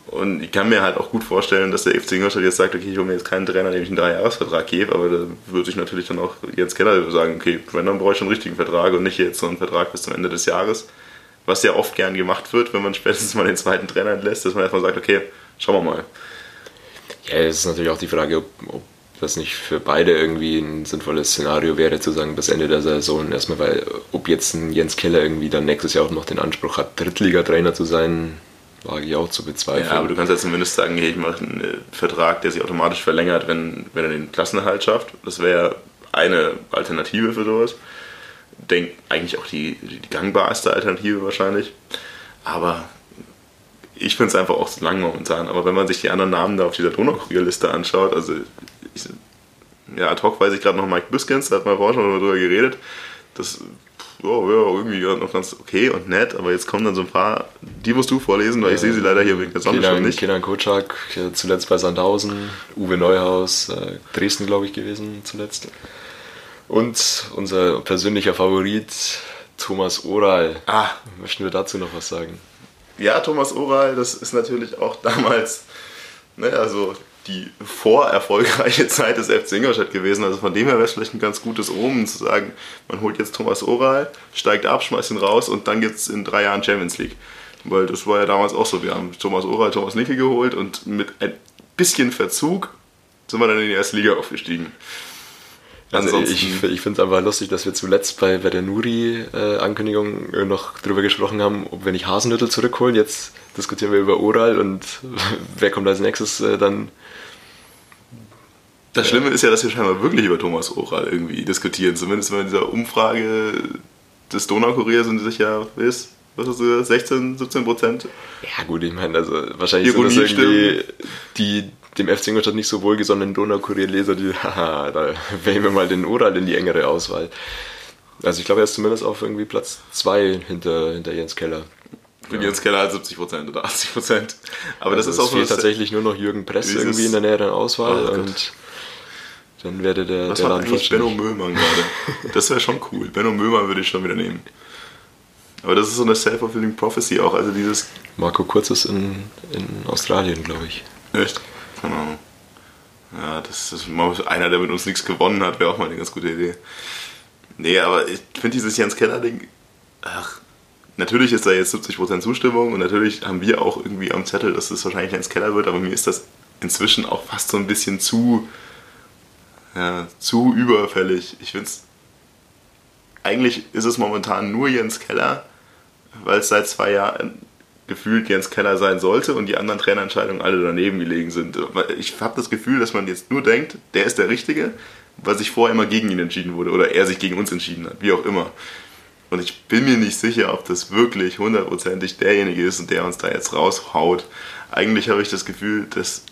Und ich kann mir halt auch gut vorstellen, dass der FC Ingolstadt jetzt sagt, okay, ich hole mir jetzt keinen Trainer, dem ich einen Dreijahresvertrag gebe, aber da würde sich natürlich dann auch Jens Keller sagen, okay, wenn, dann brauche ich schon einen richtigen Vertrag und nicht jetzt so einen Vertrag bis zum Ende des Jahres. Was ja oft gern gemacht wird, wenn man (laughs) spätestens mal den zweiten Trainer entlässt, dass man erstmal sagt, okay, schauen wir mal. Ja, es ist natürlich auch die Frage, ob, ob das nicht für beide irgendwie ein sinnvolles Szenario wäre, zu sagen, bis Ende der Saison erstmal, weil ob jetzt ein Jens Keller irgendwie dann nächstes Jahr auch noch den Anspruch hat, Drittligatrainer zu sein, wage ich auch zu bezweifeln. Ja, aber du kannst ja zumindest sagen, hey, ich mache einen äh, Vertrag, der sich automatisch verlängert, wenn, wenn er den Klassenerhalt schafft. Das wäre eine Alternative für sowas. Denk eigentlich auch die, die gangbarste Alternative wahrscheinlich. Aber ich finde es einfach auch zu lang momentan. Aber wenn man sich die anderen Namen da auf dieser Donaukurier-Liste anschaut, also ich, ja, ad hoc weiß ich gerade noch Mike Biskins, da hat man vorher schon drüber geredet. Das oh, ja, irgendwie noch ganz okay und nett, aber jetzt kommen dann so ein paar, die musst du vorlesen, weil ich sehe sie leider hier wegen der Sonne Kenan, schon nicht. Kenan Kocak, zuletzt bei Sandhausen, Uwe Neuhaus, äh, Dresden, glaube ich, gewesen zuletzt. Und unser persönlicher Favorit, Thomas Oral. Ah. Möchten wir dazu noch was sagen? Ja, Thomas Oral, das ist natürlich auch damals, ne, also die vorerfolgreiche (laughs) Zeit des FC Ingolstadt gewesen. Also von dem her wäre es vielleicht ein ganz gutes Omen zu sagen, man holt jetzt Thomas Oral, steigt ab, schmeißt ihn raus und dann gibt es in drei Jahren Champions League. Weil das war ja damals auch so. Wir haben Thomas Oral, Thomas Nickel geholt und mit ein bisschen Verzug sind wir dann in die erste Liga aufgestiegen. Also ich, ich finde es einfach lustig, dass wir zuletzt bei, bei der Nuri-Ankündigung äh, noch darüber gesprochen haben, ob wir nicht Hasenhüttel zurückholen. Jetzt diskutieren wir über Oral und (laughs) wer kommt als nächstes äh, dann das Schlimme ist ja, dass wir scheinbar wirklich über Thomas Oral irgendwie diskutieren. Zumindest in dieser Umfrage des Donaukurier sind sich ja, was ist das, 16, 17 Prozent? Ja gut, ich meine, also wahrscheinlich Ironie sind das irgendwie die dem FC Ingolstadt nicht so wohlgesonnenen Donaukurier-Leser, die, (laughs) haha, da wählen wir mal den Oral in die engere Auswahl. Also ich glaube, er ist zumindest auf irgendwie Platz 2 hinter, hinter Jens Keller. Ja. Jens Keller hat 70% oder 80% Aber also das ist auch so. Tatsächlich nur noch Jürgen Press irgendwie in der näheren Auswahl. Oh und dann werde der, Was der eigentlich Benno Möhlmann gerade? Das wäre schon cool. Benno Möhlmann würde ich schon wieder nehmen. Aber das ist so eine self-fulfilling prophecy auch. Also dieses. Marco Kurz ist in, in Australien, glaube ich. Echt? Keine Ahnung. Ja, das ist einer, der mit uns nichts gewonnen hat, wäre auch mal eine ganz gute Idee. Nee, aber ich finde dieses Jens Keller-Ding. Ach, natürlich ist da jetzt 70% Zustimmung und natürlich haben wir auch irgendwie am Zettel, dass es wahrscheinlich Jens Keller wird, aber mir ist das inzwischen auch fast so ein bisschen zu ja, zu überfällig. Ich finde es. Eigentlich ist es momentan nur Jens Keller, weil es seit zwei Jahren gefühlt Jens Keller sein sollte und die anderen Trainerentscheidungen alle daneben gelegen sind. Ich habe das Gefühl, dass man jetzt nur denkt, der ist der Richtige, weil sich vorher immer gegen ihn entschieden wurde oder er sich gegen uns entschieden hat, wie auch immer. Und ich bin mir nicht sicher, ob das wirklich hundertprozentig derjenige ist und der uns da jetzt raushaut. Eigentlich habe ich das Gefühl, dass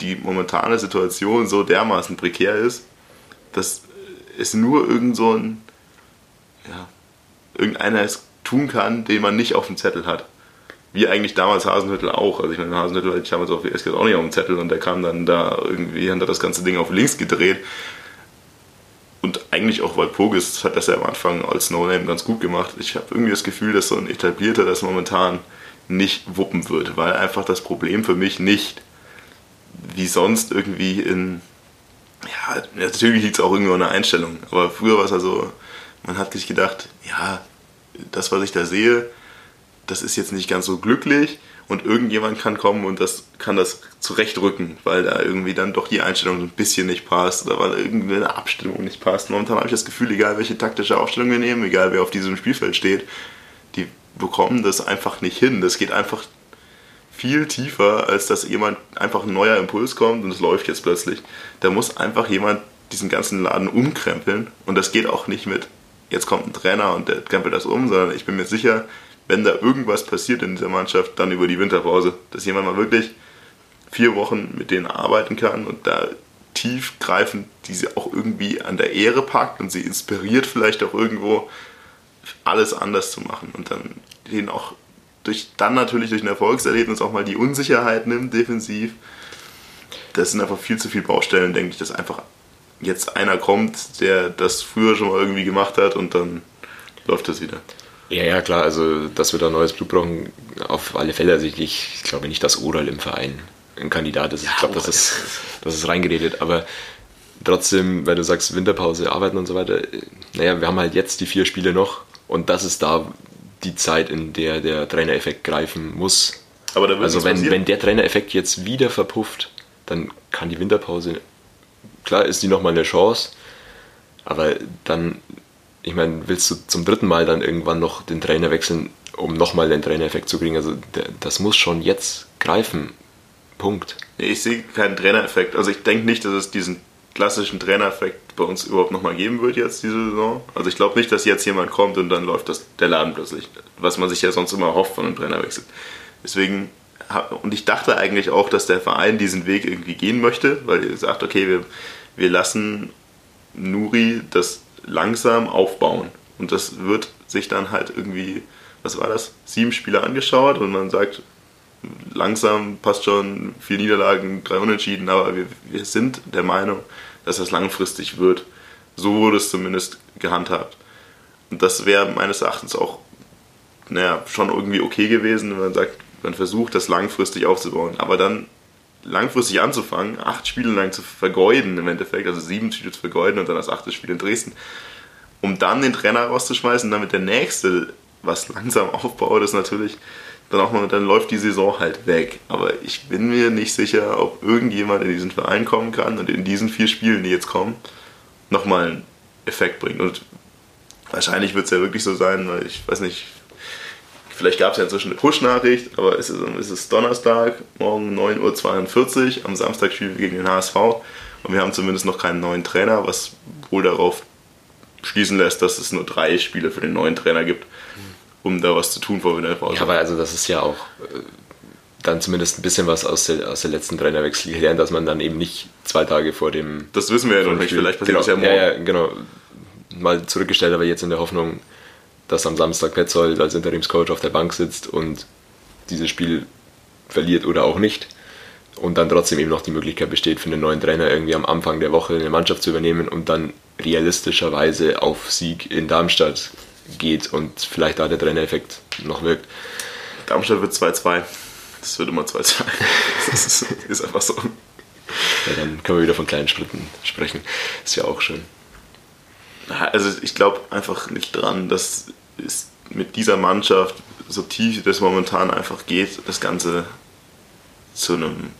die momentane Situation so dermaßen prekär ist, dass es nur irgend so ein, ja, irgendeiner es tun kann, den man nicht auf dem Zettel hat. Wie eigentlich damals Hasenhüttel auch. Also ich meine, Hasenhüttel hatte ich damals auf auch nicht auf dem Zettel und der kam dann da irgendwie, hat das ganze Ding auf links gedreht. Und eigentlich auch Walpurgis hat das ja am Anfang als No-Name ganz gut gemacht. Ich habe irgendwie das Gefühl, dass so ein etablierter das momentan nicht wuppen wird, weil einfach das Problem für mich nicht wie sonst irgendwie in. Ja, natürlich liegt es auch irgendwie an der Einstellung. Aber früher war es also, man hat sich gedacht, ja, das, was ich da sehe, das ist jetzt nicht ganz so glücklich und irgendjemand kann kommen und das kann das zurechtrücken, weil da irgendwie dann doch die Einstellung ein bisschen nicht passt oder weil irgendwie eine Abstimmung nicht passt. Momentan habe ich das Gefühl, egal welche taktische Aufstellung wir nehmen, egal wer auf diesem Spielfeld steht, die bekommen das einfach nicht hin. Das geht einfach viel tiefer, als dass jemand einfach ein neuer Impuls kommt und es läuft jetzt plötzlich. Da muss einfach jemand diesen ganzen Laden umkrempeln und das geht auch nicht mit, jetzt kommt ein Trainer und der krempelt das um, sondern ich bin mir sicher, wenn da irgendwas passiert in dieser Mannschaft, dann über die Winterpause, dass jemand mal wirklich vier Wochen mit denen arbeiten kann und da tiefgreifend diese auch irgendwie an der Ehre packt und sie inspiriert vielleicht auch irgendwo alles anders zu machen und dann denen auch durch, dann natürlich durch ein Erfolgserlebnis auch mal die Unsicherheit nimmt, defensiv. Das sind einfach viel zu viele Baustellen, denke ich, dass einfach jetzt einer kommt, der das früher schon mal irgendwie gemacht hat und dann läuft das wieder. Ja, ja, klar, also dass wir da neues Blut brauchen, auf alle Fälle. Also ich, ich glaube nicht, dass Oral im Verein ein Kandidat ist. Ja, ich glaube, das ist, das ist reingeredet. Aber trotzdem, weil du sagst Winterpause, Arbeiten und so weiter, naja, wir haben halt jetzt die vier Spiele noch und das ist da die Zeit, in der der Trainereffekt greifen muss. Aber da also wenn, wenn der Trainereffekt jetzt wieder verpufft, dann kann die Winterpause, klar ist die nochmal eine Chance, aber dann, ich meine, willst du zum dritten Mal dann irgendwann noch den Trainer wechseln, um nochmal den Trainereffekt zu kriegen? Also das muss schon jetzt greifen. Punkt. Ich sehe keinen Trainereffekt. Also ich denke nicht, dass es diesen klassischen Trainereffekt bei uns überhaupt nochmal geben wird jetzt diese Saison. Also ich glaube nicht, dass jetzt jemand kommt und dann läuft das, der Laden plötzlich. Was man sich ja sonst immer hofft von einem Trainerwechsel. Deswegen und ich dachte eigentlich auch, dass der Verein diesen Weg irgendwie gehen möchte, weil er sagt, okay, wir, wir lassen Nuri das langsam aufbauen. Und das wird sich dann halt irgendwie, was war das, sieben Spiele angeschaut und man sagt, langsam passt schon, vier Niederlagen, drei Unentschieden, aber wir, wir sind der Meinung, dass das langfristig wird. So wurde es zumindest gehandhabt. Und das wäre meines Erachtens auch naja, schon irgendwie okay gewesen, wenn man sagt, man versucht, das langfristig aufzubauen. Aber dann langfristig anzufangen, acht Spiele lang zu vergeuden im Endeffekt, also sieben Spiele zu vergeuden und dann das achte Spiel in Dresden, um dann den Trainer rauszuschmeißen, damit der nächste was langsam (laughs) aufbaut, ist natürlich dann auch mal, dann läuft die Saison halt weg. Aber ich bin mir nicht sicher, ob irgendjemand in diesen Verein kommen kann und in diesen vier Spielen, die jetzt kommen, nochmal einen Effekt bringt. Und wahrscheinlich wird es ja wirklich so sein, weil ich weiß nicht, Vielleicht gab es ja inzwischen eine Push-Nachricht, aber es ist, es ist Donnerstag, morgen 9.42 Uhr, am Samstag spielen wir gegen den HSV und wir haben zumindest noch keinen neuen Trainer, was wohl darauf schließen lässt, dass es nur drei Spiele für den neuen Trainer gibt, um da was zu tun vor der Pause. Ja, aber also das ist ja auch äh, dann zumindest ein bisschen was aus der, aus der letzten Trainerwechsel gelernt, dass man dann eben nicht zwei Tage vor dem. Das wissen wir ja noch nicht, vielleicht passiert genau, das ja morgen. Ja, ja, genau. Mal zurückgestellt, aber jetzt in der Hoffnung, dass am Samstag Petzold als Interimscoach auf der Bank sitzt und dieses Spiel verliert oder auch nicht und dann trotzdem eben noch die Möglichkeit besteht, für einen neuen Trainer irgendwie am Anfang der Woche eine Mannschaft zu übernehmen und dann realistischerweise auf Sieg in Darmstadt geht und vielleicht da der Trainereffekt noch wirkt. Darmstadt wird 2-2. Das wird immer 2-2. (laughs) Das ist, ist einfach so. Ja, dann können wir wieder von kleinen Schritten sprechen. Ist ja auch schön. Also ich glaube einfach nicht dran, dass es mit dieser Mannschaft, so tief das momentan einfach geht, das Ganze zu einem,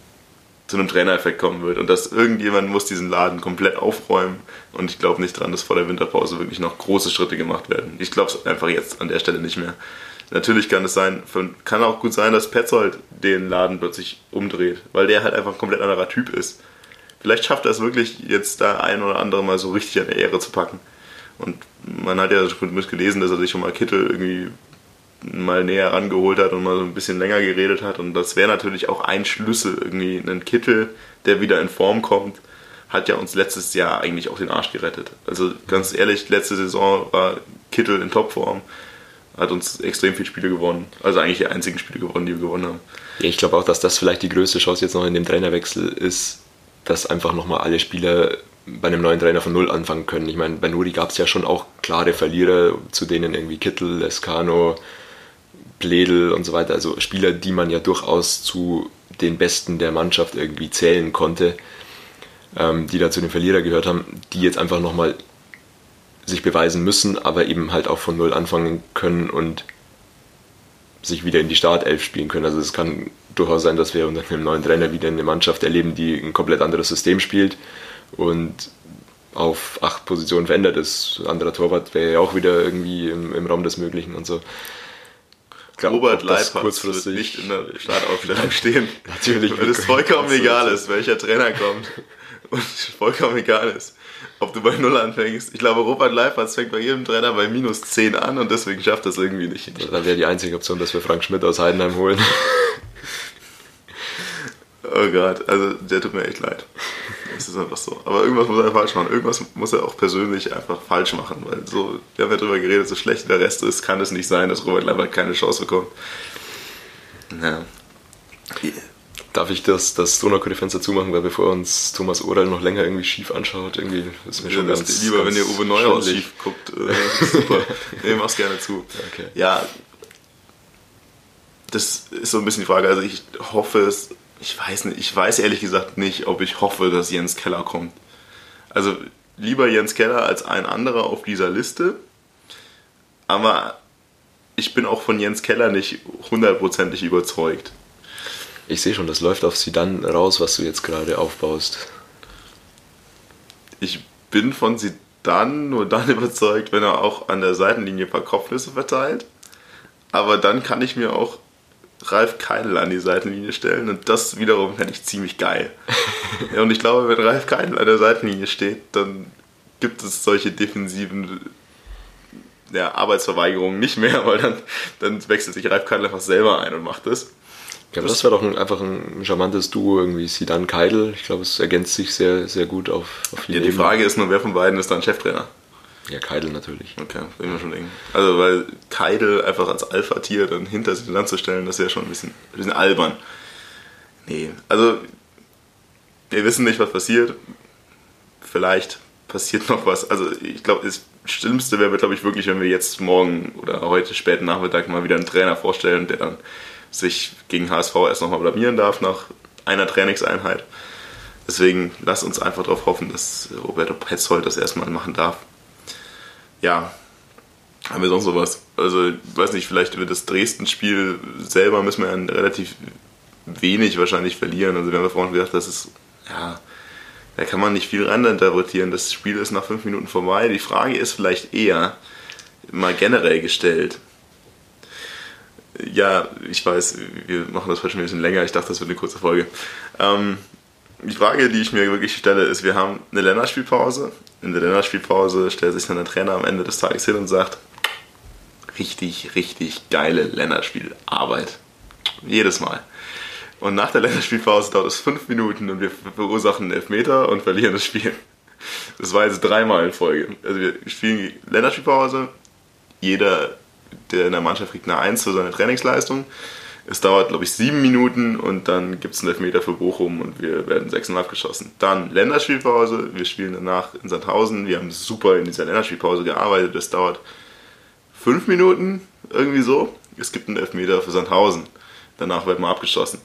zu einem Trainereffekt kommen wird. Und dass irgendjemand muss diesen Laden komplett aufräumen. Und ich glaube nicht dran, dass vor der Winterpause wirklich noch große Schritte gemacht werden. Ich glaube es einfach jetzt an der Stelle nicht mehr. Natürlich kann es sein, kann auch gut sein, dass Petzold den Laden plötzlich umdreht, weil der halt einfach ein komplett anderer Typ ist. Vielleicht schafft er es wirklich, jetzt da ein oder andere mal so richtig an der Ehre zu packen. Und man hat ja schon gelesen, dass er sich schon mal Kittel irgendwie mal näher rangeholt hat und mal so ein bisschen länger geredet hat. Und das wäre natürlich auch ein Schlüssel, irgendwie ein Kittel, der wieder in Form kommt, hat ja uns letztes Jahr eigentlich auch den Arsch gerettet. Also ganz ehrlich, letzte Saison war Kittel in Topform, hat uns extrem viele Spiele gewonnen. Also eigentlich die einzigen Spiele gewonnen, die wir gewonnen haben. Ja, ich glaube auch, dass das vielleicht die größte Chance jetzt noch in dem Trainerwechsel ist, dass einfach nochmal alle Spieler bei einem neuen Trainer von Null anfangen können. Ich meine, bei Nuri gab es ja schon auch klare Verlierer, zu denen irgendwie Kittel, Escano, Pledel und so weiter, also Spieler, die man ja durchaus zu den Besten der Mannschaft irgendwie zählen konnte, ähm, die da zu den Verlierern gehört haben, die jetzt einfach nochmal sich beweisen müssen, aber eben halt auch von Null anfangen können und sich wieder in die Startelf spielen können. Also es kann durchaus sein, dass wir unter einem neuen Trainer wieder eine Mannschaft erleben, die ein komplett anderes System spielt und auf acht Positionen verändert ist. Anderer Torwart wäre ja auch wieder irgendwie im, im Raum des Möglichen und so. Glaub, Robert Leipzig wird nicht in der Startaufstellung (laughs) stehen. Natürlich. Weil es vollkommen egal ist, welcher Trainer kommt. Und vollkommen egal ist, ob du bei Null anfängst. Ich glaube, Robert Leipzig fängt bei jedem Trainer bei minus 10 an und deswegen schafft das irgendwie nicht. Da wäre die einzige Option, dass wir Frank Schmidt aus Heidenheim holen. (laughs) oh Gott, also der tut mir echt leid. Es ist einfach so. Aber irgendwas muss er falsch machen. Irgendwas muss er auch persönlich einfach falsch machen. Weil so, wir haben ja darüber geredet, so schlecht der Rest ist, kann es nicht sein, dass Robert Leiber keine Chance bekommt. Ja. darf ich das, das Donaukönig-Fenster zumachen, weil bevor uns Thomas Oral noch länger irgendwie schief anschaut, irgendwie ist mir schon ja, ganz Lieber, ganz wenn ihr Uwe Neuhaus schief guckt. Äh, super. (laughs) nee, mach's gerne zu. Okay. Ja, das ist so ein bisschen die Frage. Also ich hoffe es, ich weiß nicht, ich weiß ehrlich gesagt nicht, ob ich hoffe, dass Jens Keller kommt. Also lieber Jens Keller als ein anderer auf dieser Liste. Aber ich bin auch von Jens Keller nicht hundertprozentig überzeugt. Ich sehe schon, das läuft auf sie dann raus, was du jetzt gerade aufbaust. Ich bin von sie dann nur dann (laughs) überzeugt, wenn er auch an der Seitenlinie ein paar Kopfnüsse verteilt. Aber dann kann ich mir auch Ralf Keidel an die Seitenlinie stellen und das wiederum fände ich ziemlich geil. ja, und ich glaube, wenn Ralf Keidel an der Seitenlinie steht, dann gibt es solche defensiven ja, Arbeitsverweigerungen nicht mehr, (laughs) weil dann, dann wechselt sich Ralf Keidel einfach selber ein und macht das. Ja, aber das wäre doch ein, einfach ein charmantes Duo, irgendwie Sidan Keidel. Ich glaube, es ergänzt sich sehr, sehr gut auf, auf Ja, die Frage ist nur, wer von beiden ist dann Cheftrainer? Ja, Keidel natürlich. Okay, bin mir schon eng. Also, weil Keidel einfach als Alpha-Tier dann hinter sich Land zu stellen, das ist ja schon ein bisschen, ein bisschen albern. Nee, also, wir wissen nicht, was passiert. Vielleicht passiert noch was. Also, ich glaube, das Schlimmste wäre, glaube ich, wirklich, wenn wir jetzt morgen oder heute späten Nachmittag mal wieder einen Trainer vorstellen, der dann sich gegen HSV erst nochmal blamieren darf nach einer Trainingseinheit. Deswegen lass uns einfach darauf hoffen, dass Roberto Petzold das erstmal machen darf ja, haben wir sonst sowas? Also, ich weiß nicht, vielleicht über das Dresden-Spiel selber müssen wir ja relativ wenig wahrscheinlich verlieren. Also, wir haben ja vorhin gesagt, das ist, ja, da kann man nicht viel reininterpretieren. Das Spiel ist nach fünf Minuten vorbei. Die Frage ist vielleicht eher mal generell gestellt. Ja, ich weiß, wir machen das schon ein bisschen länger. Ich dachte, das wird eine kurze Folge. Ähm, die Frage, die ich mir wirklich stelle, ist, wir haben eine Länderspielpause. In der Länderspielpause stellt sich dann der Trainer am Ende des Tages hin und sagt, richtig, richtig geile Länderspielarbeit. Jedes Mal. Und nach der Länderspielpause dauert es fünf Minuten und wir verursachen einen Elfmeter und verlieren das Spiel. Das war jetzt dreimal in Folge. Also wir spielen Länderspielpause. Jeder, der in der Mannschaft kriegt eine Eins für seine Trainingsleistung. Es dauert, glaube ich, sieben Minuten und dann gibt es einen Elfmeter für Bochum und wir werden 6,5 geschossen. Dann Länderspielpause. Wir spielen danach in Sandhausen. Wir haben super in dieser Länderspielpause gearbeitet. Es dauert fünf Minuten, irgendwie so. Es gibt einen Elfmeter für Sandhausen. Danach wird mal abgeschossen.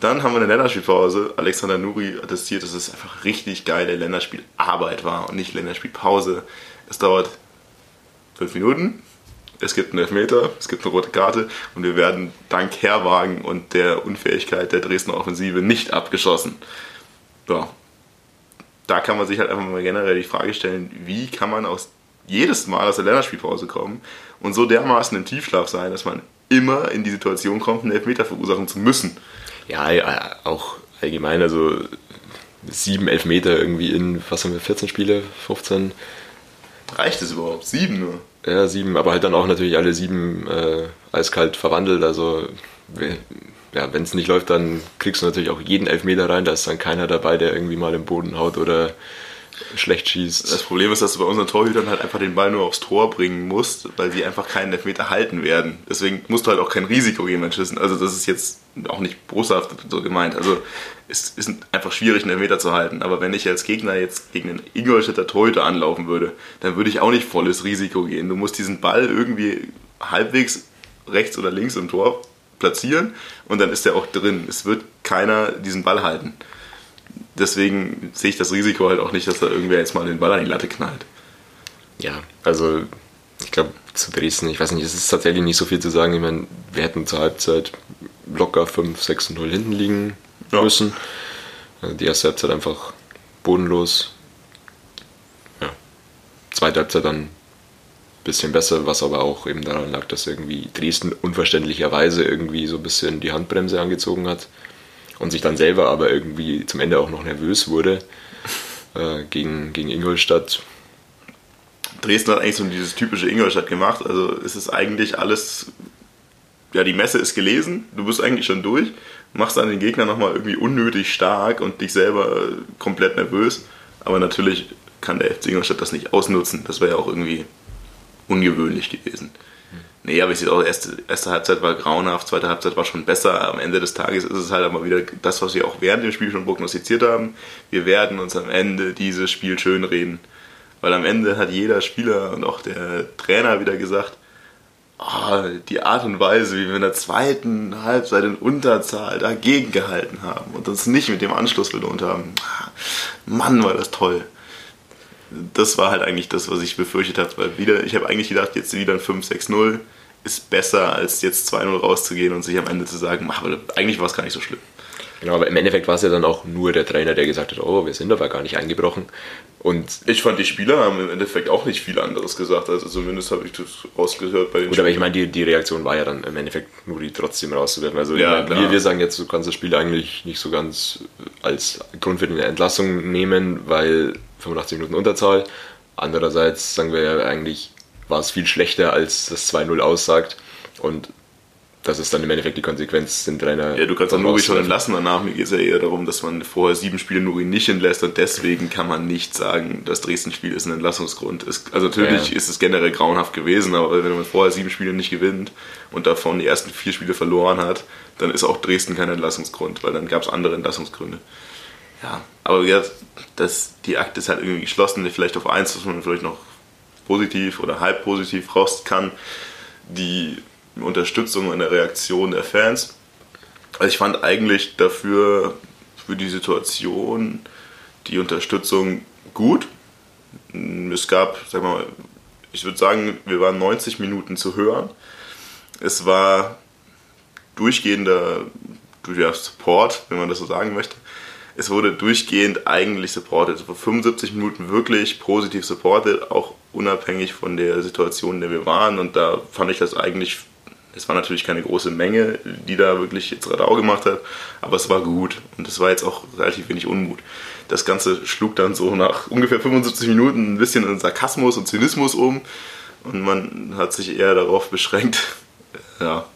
Dann haben wir eine Länderspielpause. Alexander Nuri attestiert, dass es einfach richtig geile Länderspielarbeit war und nicht Länderspielpause. Es dauert fünf Minuten, es gibt einen Elfmeter, es gibt eine rote Karte und wir werden dank Herwagen und der Unfähigkeit der Dresdner Offensive nicht abgeschossen. Ja. Da kann man sich halt einfach mal generell die Frage stellen, wie kann man aus jedes Mal aus der Länderspielpause kommen und so dermaßen im Tiefschlaf sein, dass man immer in die Situation kommt, einen Elfmeter verursachen zu müssen. Ja, auch allgemein, also sieben Elfmeter irgendwie in, was haben wir, 14 Spiele, 15? Reicht es überhaupt? Sieben nur? Ja, sieben, aber halt dann auch natürlich alle sieben äh, eiskalt verwandelt. Also ja, wenn es nicht läuft, dann kriegst du natürlich auch jeden Elfmeter rein. Da ist dann keiner dabei, der irgendwie mal im Boden haut oder schlecht schießt. Das Problem ist, dass du bei unseren Torhütern halt einfach den Ball nur aufs Tor bringen musst, weil sie einfach keinen Elfmeter halten werden. Deswegen musst du halt auch kein Risiko gehen beim Schießen. Also das ist jetzt auch nicht boshaft so gemeint. Also es ist einfach schwierig, einen Elfmeter zu halten. Aber wenn ich als Gegner jetzt gegen einen Ingolstädter Torhüter anlaufen würde, dann würde ich auch nicht volles Risiko gehen. Du musst diesen Ball irgendwie halbwegs rechts oder links im Tor platzieren und dann ist er auch drin. Es wird keiner diesen Ball halten deswegen sehe ich das Risiko halt auch nicht, dass da irgendwer jetzt mal den Ball an die Latte knallt. Ja, also ich glaube zu Dresden, ich weiß nicht, es ist tatsächlich nicht so viel zu sagen. Ich meine, wir hätten zur Halbzeit locker 5, 6, 0 hinten liegen ja. müssen. Also die erste Halbzeit einfach bodenlos. Ja. Zweite Halbzeit dann ein bisschen besser, was aber auch eben daran lag, dass irgendwie Dresden unverständlicherweise irgendwie so ein bisschen die Handbremse angezogen hat und sich dann selber aber irgendwie zum Ende auch noch nervös wurde (laughs) äh, gegen, gegen Ingolstadt. Dresden hat eigentlich so dieses typische Ingolstadt gemacht. Also es ist eigentlich alles, ja, die Messe ist gelesen, du bist eigentlich schon durch, machst dann den Gegner nochmal irgendwie unnötig stark und dich selber komplett nervös. Aber natürlich kann der FC Ingolstadt das nicht ausnutzen. Das wäre ja auch irgendwie ungewöhnlich gewesen. Nee, aber ich sehe auch, erste, erste Halbzeit war grauenhaft, zweite Halbzeit war schon besser. Am Ende des Tages ist es halt aber wieder das, was wir auch während dem Spiel schon prognostiziert haben. Wir werden uns am Ende dieses Spiel schönreden. Weil am Ende hat jeder Spieler und auch der Trainer wieder gesagt, oh, die Art und Weise, wie wir in der zweiten Halbzeit in Unterzahl dagegen gehalten haben und uns nicht mit dem Anschluss belohnt haben. Mann, war das toll. Das war halt eigentlich das, was ich befürchtet habe. Weil wieder, ich habe eigentlich gedacht, jetzt wieder ein 5-6-0 ist besser, als jetzt 2-0 rauszugehen und sich am Ende zu sagen, ach, eigentlich war es gar nicht so schlimm. Genau, aber im Endeffekt war es ja dann auch nur der Trainer, der gesagt hat, oh, wir sind aber gar nicht eingebrochen. Und ich fand, die Spieler haben im Endeffekt auch nicht viel anderes gesagt. Also zumindest habe ich das rausgehört bei den Gut, Spielern. aber ich meine, die, die Reaktion war ja dann im Endeffekt nur die trotzdem rauszuwerfen. Also ja, meine, wir, wir sagen jetzt, du kannst das Spiel eigentlich nicht so ganz als Grund für eine Entlassung nehmen, weil 85 Minuten Unterzahl. Andererseits sagen wir ja eigentlich, war es viel schlechter, als das 2-0 aussagt. Und das ist dann im Endeffekt die Konsequenz, den Trainer. Ja, du kannst dann Nuri schon entlassen danach. Mir geht es ja eher darum, dass man vorher sieben Spiele Nuri nicht entlässt und deswegen kann man nicht sagen, das Dresden-Spiel ist ein Entlassungsgrund. Es, also natürlich ja. ist es generell grauenhaft gewesen, aber wenn man vorher sieben Spiele nicht gewinnt und davon die ersten vier Spiele verloren hat, dann ist auch Dresden kein Entlassungsgrund, weil dann gab es andere Entlassungsgründe. Ja, aber ja, das, die Akte ist halt irgendwie geschlossen, vielleicht auf eins, was man vielleicht noch positiv oder halb positiv raus kann. Die Unterstützung und der Reaktion der Fans. Also ich fand eigentlich dafür, für die Situation, die Unterstützung gut. Es gab, sag mal, ich würde sagen, wir waren 90 Minuten zu hören. Es war durchgehender ja, Support, wenn man das so sagen möchte. Es wurde durchgehend eigentlich supported. Also 75 Minuten wirklich positiv supported, auch unabhängig von der Situation, in der wir waren. Und da fand ich das eigentlich es war natürlich keine große Menge, die da wirklich jetzt Radau gemacht hat, aber es war gut und es war jetzt auch relativ wenig Unmut. Das Ganze schlug dann so nach ungefähr 75 Minuten ein bisschen in Sarkasmus und Zynismus um und man hat sich eher darauf beschränkt, ja,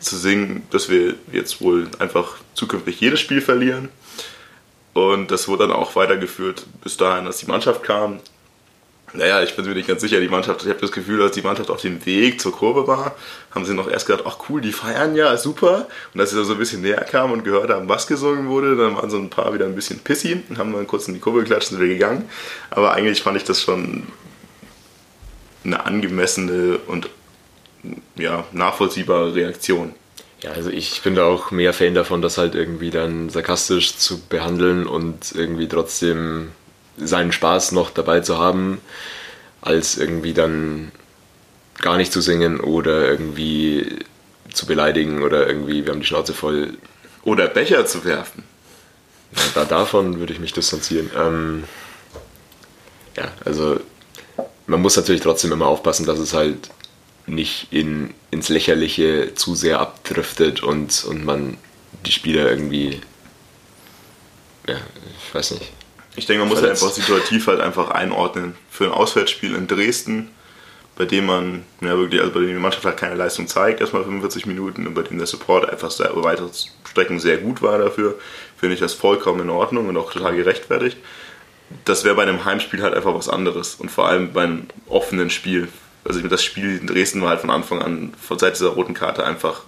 zu singen, dass wir jetzt wohl einfach zukünftig jedes Spiel verlieren. Und das wurde dann auch weitergeführt bis dahin, dass die Mannschaft kam naja, ich bin mir nicht ganz sicher. Die Mannschaft, ich habe das Gefühl, dass die Mannschaft auf dem Weg zur Kurve war. Haben sie noch erst gedacht, ach cool, die feiern ja, super. Und als sie da so ein bisschen näher kamen und gehört haben, was gesungen wurde, dann waren so ein paar wieder ein bisschen pissy und haben dann kurz in die Kurve geklatscht und wieder gegangen. Aber eigentlich fand ich das schon eine angemessene und ja, nachvollziehbare Reaktion. Ja, also ich bin da auch mehr Fan davon, das halt irgendwie dann sarkastisch zu behandeln und irgendwie trotzdem seinen Spaß noch dabei zu haben, als irgendwie dann gar nicht zu singen oder irgendwie zu beleidigen oder irgendwie, wir haben die Schnauze voll. Oder Becher zu werfen. Da, davon würde ich mich distanzieren. Ähm, ja, also man muss natürlich trotzdem immer aufpassen, dass es halt nicht in, ins Lächerliche zu sehr abdriftet und, und man die Spieler irgendwie, ja, ich weiß nicht, ich denke, man muss halt einfach situativ halt einfach einordnen. Für ein Auswärtsspiel in Dresden, bei dem man, ja wirklich, also bei dem die Mannschaft halt keine Leistung zeigt, erstmal 45 Minuten und bei dem der Support einfach sehr, über weitere Strecken sehr gut war dafür, finde ich das vollkommen in Ordnung und auch total gerechtfertigt. Das wäre bei einem Heimspiel halt einfach was anderes und vor allem bei einem offenen Spiel. Also das Spiel in Dresden war halt von Anfang an von Seite dieser roten Karte einfach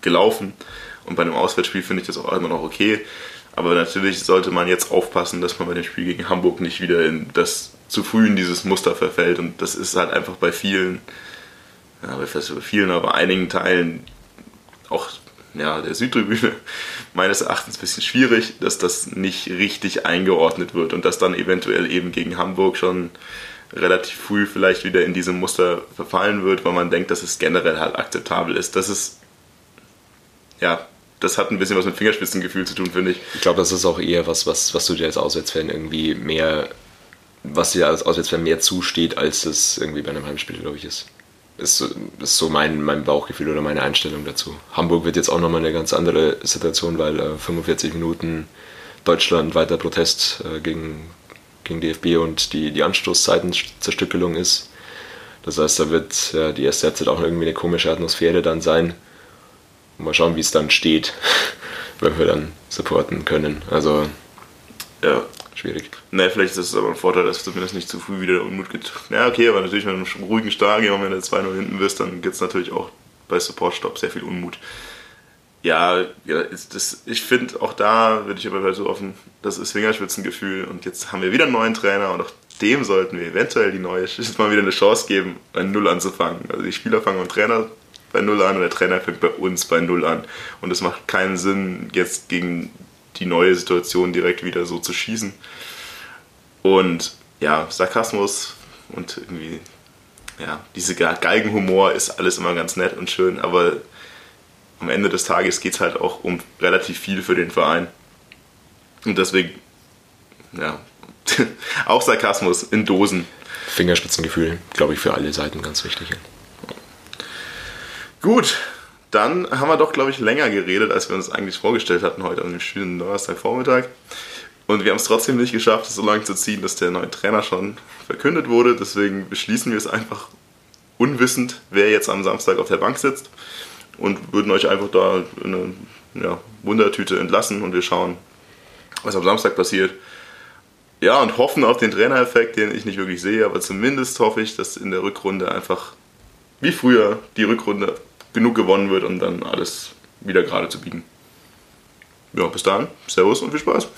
gelaufen und bei einem Auswärtsspiel finde ich das auch immer noch okay. Aber natürlich sollte man jetzt aufpassen, dass man bei dem Spiel gegen Hamburg nicht wieder in das zu früh in dieses Muster verfällt. Und das ist halt einfach bei vielen, ja, bei vielen, aber einigen Teilen auch ja, der Südtribüne (laughs) meines Erachtens ein bisschen schwierig, dass das nicht richtig eingeordnet wird und dass dann eventuell eben gegen Hamburg schon relativ früh vielleicht wieder in diesem Muster verfallen wird, weil man denkt, dass es generell halt akzeptabel ist. Das ist ja das hat ein bisschen was mit Fingerspitzengefühl zu tun, finde ich. Ich glaube, das ist auch eher was, was, was du dir als Auswärtsfan irgendwie mehr, was dir als Auswärtsfan mehr zusteht, als es irgendwie bei einem Heimspiel, glaube ich, ist. Ist, ist so mein, mein Bauchgefühl oder meine Einstellung dazu. Hamburg wird jetzt auch nochmal eine ganz andere Situation, weil äh, 45 Minuten Deutschland weiter Protest äh, gegen, gegen DFB und die, die Anstoßzeitenzerstückelung ist. Das heißt, da wird ja, die erste Halbzeit auch irgendwie eine komische Atmosphäre dann sein. Mal schauen, wie es dann steht, (laughs) wenn wir dann supporten können. Also ja, schwierig. Naja, vielleicht ist es aber ein Vorteil, dass zumindest nicht zu früh wieder der Unmut geht. Ja, okay, aber natürlich mit einem ruhigen Stadion, wenn du 2-0 hinten bist, dann gibt es natürlich auch bei Support-Stop sehr viel Unmut. Ja, ja das, ich finde, auch da würde ich aber so offen, das ist Fingerspitzengefühl und jetzt haben wir wieder einen neuen Trainer und auch dem sollten wir eventuell die neue (laughs) mal wieder eine Chance geben, bei Null anzufangen. Also die Spieler fangen beim Trainer bei Null an und der Trainer fängt bei uns bei Null an. Und es macht keinen Sinn, jetzt gegen die neue Situation direkt wieder so zu schießen. Und ja, Sarkasmus und irgendwie, ja, diese Galgenhumor ist alles immer ganz nett und schön, aber am Ende des Tages geht es halt auch um relativ viel für den Verein. Und deswegen, ja, (laughs) auch Sarkasmus in Dosen. Fingerspitzengefühl, glaube ich, für alle Seiten ganz wichtig. Gut, dann haben wir doch, glaube ich, länger geredet, als wir uns eigentlich vorgestellt hatten heute an dem schönen Donnerstagvormittag. Und wir haben es trotzdem nicht geschafft, es so lange zu ziehen, dass der neue Trainer schon verkündet wurde. Deswegen beschließen wir es einfach unwissend, wer jetzt am Samstag auf der Bank sitzt. Und würden euch einfach da eine ja, Wundertüte entlassen und wir schauen, was am Samstag passiert. Ja, und hoffen auf den Trainereffekt, den ich nicht wirklich sehe, aber zumindest hoffe ich, dass in der Rückrunde einfach wie früher die Rückrunde genug gewonnen wird, um dann alles wieder gerade zu biegen. Ja, bis dann. Servus und viel Spaß.